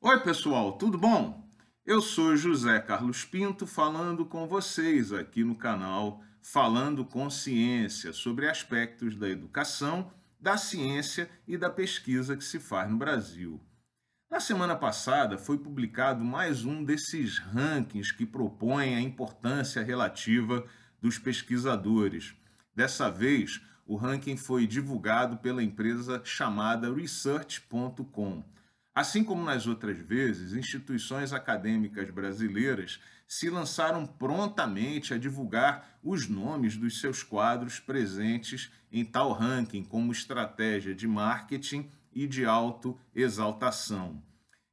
Oi, pessoal, tudo bom? Eu sou José Carlos Pinto falando com vocês aqui no canal Falando com Ciência sobre aspectos da educação, da ciência e da pesquisa que se faz no Brasil. Na semana passada foi publicado mais um desses rankings que propõem a importância relativa dos pesquisadores. Dessa vez, o ranking foi divulgado pela empresa chamada Research.com. Assim como nas outras vezes, instituições acadêmicas brasileiras se lançaram prontamente a divulgar os nomes dos seus quadros presentes em tal ranking como estratégia de marketing e de autoexaltação.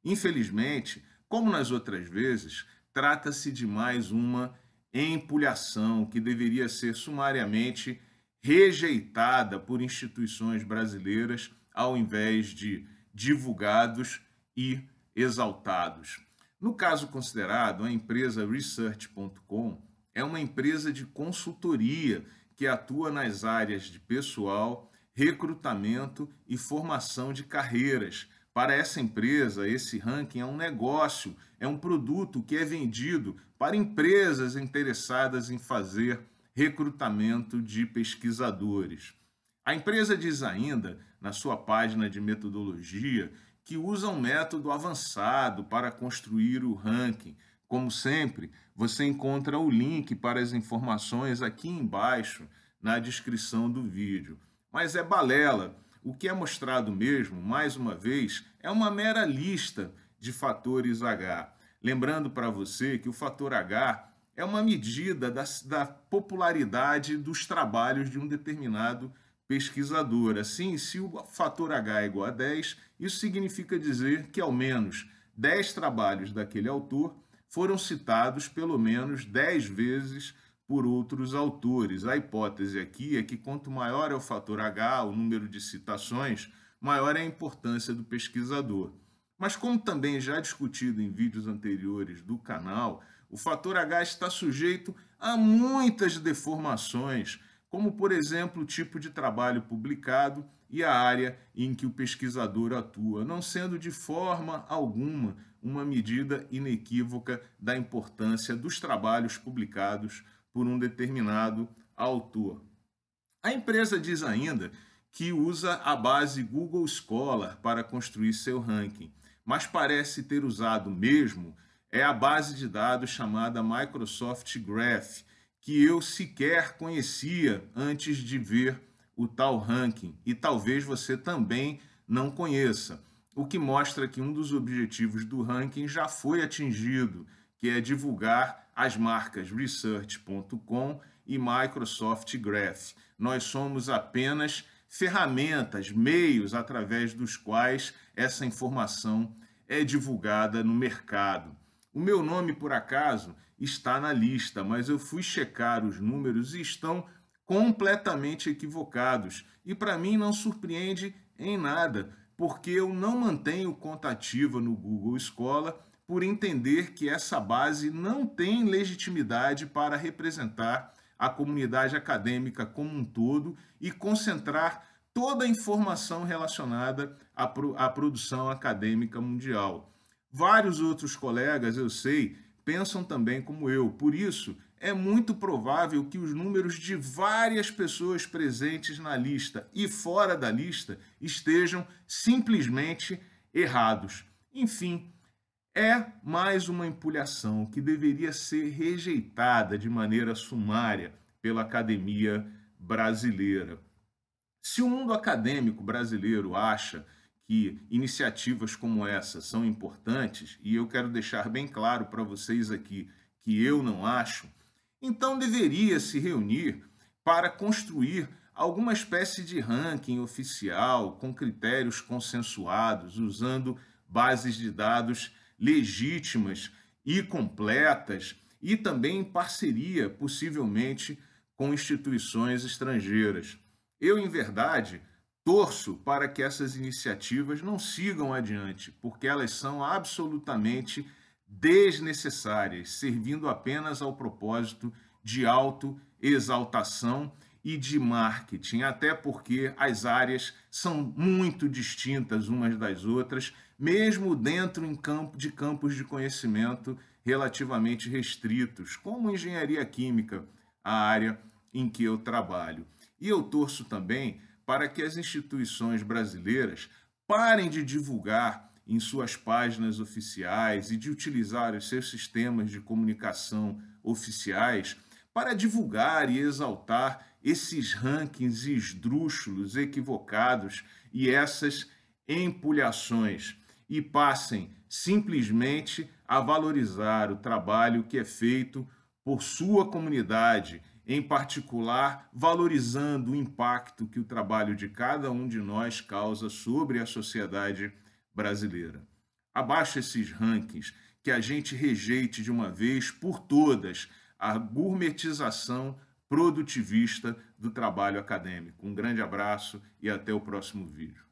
Infelizmente, como nas outras vezes, trata-se de mais uma empulhação que deveria ser sumariamente rejeitada por instituições brasileiras ao invés de divulgados e exaltados. No caso considerado, a empresa Research.com é uma empresa de consultoria que atua nas áreas de pessoal, recrutamento e formação de carreiras. Para essa empresa, esse ranking é um negócio, é um produto que é vendido para empresas interessadas em fazer recrutamento de pesquisadores. A empresa diz ainda, na sua página de metodologia, que usa um método avançado para construir o ranking. Como sempre, você encontra o link para as informações aqui embaixo na descrição do vídeo. Mas é balela. O que é mostrado mesmo, mais uma vez, é uma mera lista de fatores H. Lembrando para você que o fator H é uma medida da, da popularidade dos trabalhos de um determinado pesquisador. Assim, se o fator H é igual a 10, isso significa dizer que ao menos 10 trabalhos daquele autor foram citados pelo menos 10 vezes por outros autores. A hipótese aqui é que quanto maior é o fator H, o número de citações, maior é a importância do pesquisador. Mas como também já discutido em vídeos anteriores do canal, o fator H está sujeito a muitas deformações, como, por exemplo, o tipo de trabalho publicado e a área em que o pesquisador atua, não sendo de forma alguma uma medida inequívoca da importância dos trabalhos publicados por um determinado autor. A empresa diz ainda que usa a base Google Scholar para construir seu ranking, mas parece ter usado mesmo é a base de dados chamada Microsoft Graph, que eu sequer conhecia antes de ver o tal ranking, e talvez você também não conheça, o que mostra que um dos objetivos do ranking já foi atingido, que é divulgar as marcas Research.com e Microsoft Graph. Nós somos apenas ferramentas, meios através dos quais essa informação é divulgada no mercado. O meu nome, por acaso, está na lista, mas eu fui checar os números e estão completamente equivocados. E para mim não surpreende em nada, porque eu não mantenho conta ativa no Google Escola por entender que essa base não tem legitimidade para representar a comunidade acadêmica como um todo e concentrar toda a informação relacionada à produção acadêmica mundial. Vários outros colegas, eu sei, pensam também como eu. Por isso, é muito provável que os números de várias pessoas presentes na lista e fora da lista estejam simplesmente errados. Enfim, é mais uma empulhação que deveria ser rejeitada de maneira sumária pela academia brasileira. Se o mundo acadêmico brasileiro acha que iniciativas como essa são importantes, e eu quero deixar bem claro para vocês aqui que eu não acho, então deveria se reunir para construir alguma espécie de ranking oficial com critérios consensuados, usando bases de dados legítimas e completas e também em parceria, possivelmente, com instituições estrangeiras. Eu, em verdade, Torço para que essas iniciativas não sigam adiante, porque elas são absolutamente desnecessárias, servindo apenas ao propósito de autoexaltação e de marketing, até porque as áreas são muito distintas umas das outras, mesmo dentro campo, de campos de conhecimento relativamente restritos, como engenharia química, a área em que eu trabalho. E eu torço também para que as instituições brasileiras parem de divulgar em suas páginas oficiais e de utilizar os seus sistemas de comunicação oficiais para divulgar e exaltar esses rankings esdrúxulos, equivocados e essas empulhações. E passem simplesmente a valorizar o trabalho que é feito por sua comunidade, em particular valorizando o impacto que o trabalho de cada um de nós causa sobre a sociedade brasileira. Abaixo esses rankings, que a gente rejeite de uma vez por todas a gourmetização produtivista do trabalho acadêmico. Um grande abraço e até o próximo vídeo.